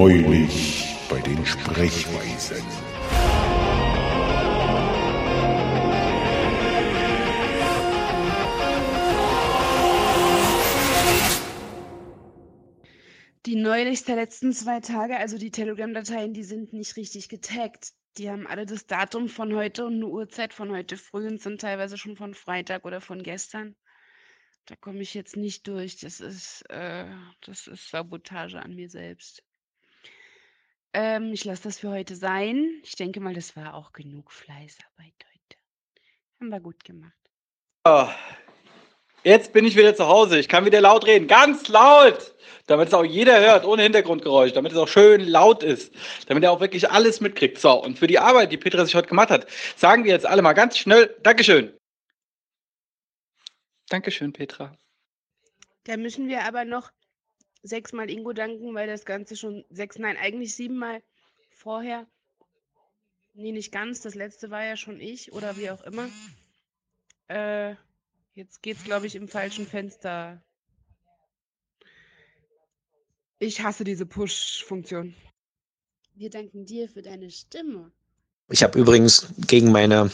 Neulich bei den Sprechweisen. Die neulich der letzten zwei Tage, also die Telegram-Dateien, die sind nicht richtig getaggt. Die haben alle das Datum von heute und eine Uhrzeit von heute früh und sind teilweise schon von Freitag oder von gestern. Da komme ich jetzt nicht durch. Das ist, äh, das ist Sabotage an mir selbst. Ähm, ich lasse das für heute sein. Ich denke mal, das war auch genug Fleißarbeit heute. Haben wir gut gemacht. Ah, Jetzt bin ich wieder zu Hause. Ich kann wieder laut reden. Ganz laut! Damit es auch jeder hört, ohne Hintergrundgeräusch. Damit es auch schön laut ist. Damit er auch wirklich alles mitkriegt. So, und für die Arbeit, die Petra sich heute gemacht hat, sagen wir jetzt alle mal ganz schnell Dankeschön. Dankeschön, Petra. Da müssen wir aber noch sechsmal Ingo danken, weil das Ganze schon sechs, nein, eigentlich siebenmal vorher. Nee, nicht ganz. Das letzte war ja schon ich oder wie auch immer. Äh, jetzt geht's, glaube ich, im falschen Fenster. Ich hasse diese Push-Funktion. Wir danken dir für deine Stimme. Ich habe übrigens gegen meine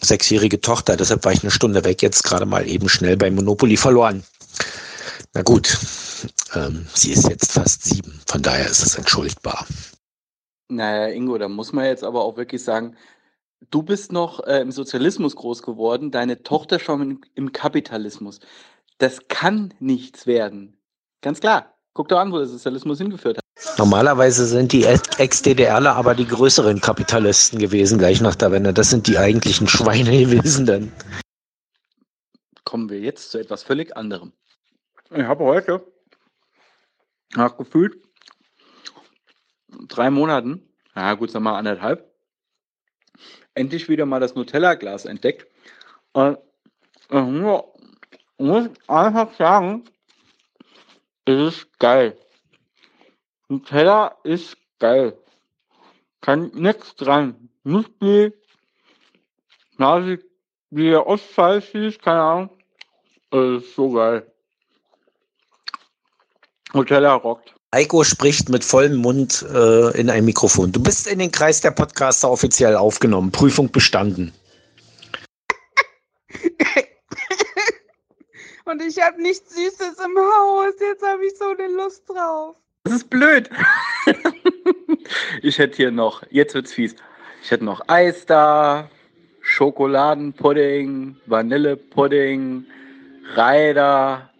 sechsjährige Tochter, deshalb war ich eine Stunde weg, jetzt gerade mal eben schnell bei Monopoly verloren. Na gut, ähm, sie ist jetzt fast sieben, von daher ist es entschuldbar. Naja, Ingo, da muss man jetzt aber auch wirklich sagen, du bist noch äh, im Sozialismus groß geworden, deine Tochter schon im, im Kapitalismus. Das kann nichts werden. Ganz klar. Guck doch an, wo der Sozialismus hingeführt hat. Normalerweise sind die Ex-DDRler aber die größeren Kapitalisten gewesen, gleich nach der Wende. Das sind die eigentlichen Schweine gewesen dann. Kommen wir jetzt zu etwas völlig anderem. Ich habe heute, nach gefühlt drei Monaten, ja gut, wir mal anderthalb, endlich wieder mal das Nutella-Glas entdeckt. Und ich muss einfach sagen, es ist geil. Nutella ist geil. Kann nichts dran. Nussbi, Nase, wie der Ostpfeif hieß, keine Ahnung. Es ist so geil. Nutella rockt. Heiko spricht mit vollem Mund äh, in ein Mikrofon. Du bist in den Kreis der Podcaster offiziell aufgenommen. Prüfung bestanden. Und ich habe nichts Süßes im Haus. Jetzt habe ich so eine Lust drauf. Das ist blöd. ich hätte hier noch, jetzt wird's fies. Ich hätte noch Eis da, Schokoladenpudding, Vanillepudding, Reider,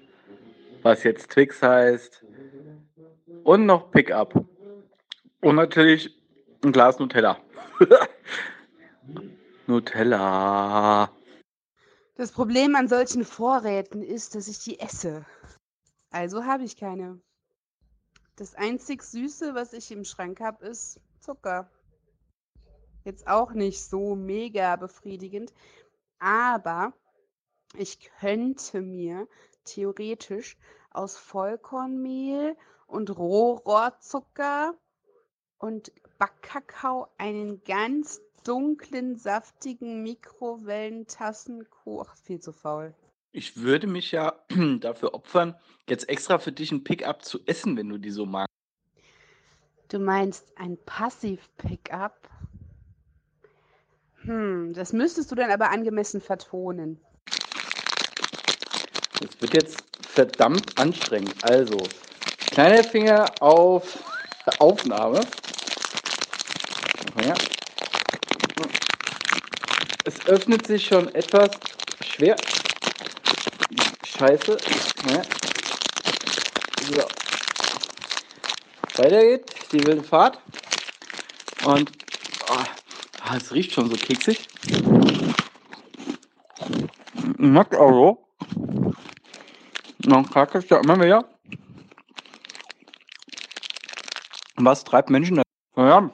was jetzt Twix heißt. Und noch Pickup. Und natürlich ein Glas Nutella. Nutella. Das Problem an solchen Vorräten ist, dass ich die esse. Also habe ich keine. Das einzig Süße, was ich im Schrank habe, ist Zucker. Jetzt auch nicht so mega befriedigend, aber ich könnte mir theoretisch aus Vollkornmehl und Rohrohrzucker und Backkakao einen ganz dunklen, saftigen Mikrowellentassenkuchen. Viel zu faul. Ich würde mich ja dafür opfern, jetzt extra für dich ein Pickup zu essen, wenn du die so magst. Du meinst ein Passiv-Pickup? Hm, das müsstest du dann aber angemessen vertonen. Das wird jetzt verdammt anstrengend. Also, kleiner Finger auf Aufnahme. Ja. Es öffnet sich schon etwas schwer. Scheiße. Ja. So. Weiter geht die wilde Fahrt. Und oh, es riecht schon so keksig. Schmeckt auch so. Dann kacke ich ja immer mehr. Was treibt Menschen da? Naja,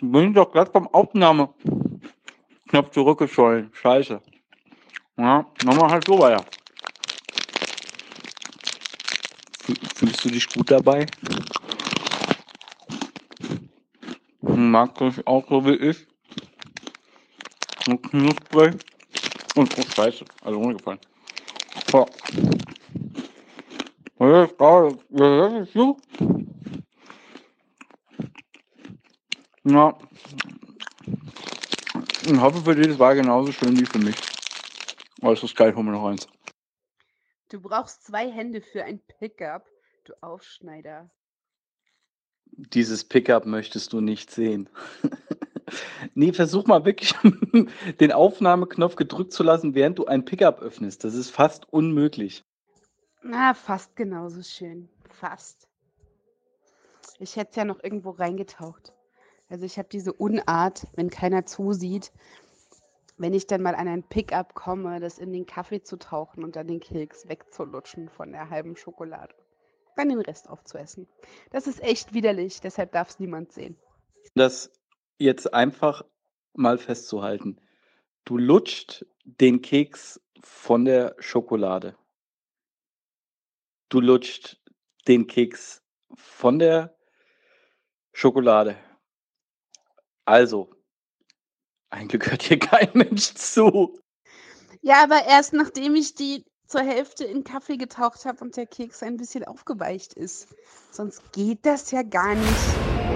bin ich doch glatt vom Aufnahmeknopf zurückgeschollen. Scheiße. Ja, nochmal halt so weiter. Fühlst du dich gut dabei? Magst du dich auch so wie ich? Und knusprig. Und oh, scheiße. Also umgefallen. So. Ja, ist geil. Ja, das ist so. Ja. Ich hoffe für dich, das war genauso schön wie für mich. Es ist geil, hol mir noch eins. Du brauchst zwei Hände für ein Pickup, du Aufschneider. Dieses Pickup möchtest du nicht sehen. nee, versuch mal wirklich den Aufnahmeknopf gedrückt zu lassen, während du ein Pickup öffnest. Das ist fast unmöglich. Na, fast genauso schön. Fast. Ich hätte es ja noch irgendwo reingetaucht. Also ich habe diese Unart, wenn keiner zusieht, wenn ich dann mal an ein Pickup komme, das in den Kaffee zu tauchen und dann den Keks wegzulutschen von der halben Schokolade. Dann den Rest aufzuessen. Das ist echt widerlich, deshalb darf es niemand sehen. Das jetzt einfach mal festzuhalten. Du lutscht den Keks von der Schokolade. Du lutscht den Keks von der Schokolade. Also, eigentlich gehört hier kein Mensch zu. Ja, aber erst nachdem ich die zur Hälfte in Kaffee getaucht habe und der Keks ein bisschen aufgeweicht ist. Sonst geht das ja gar nicht.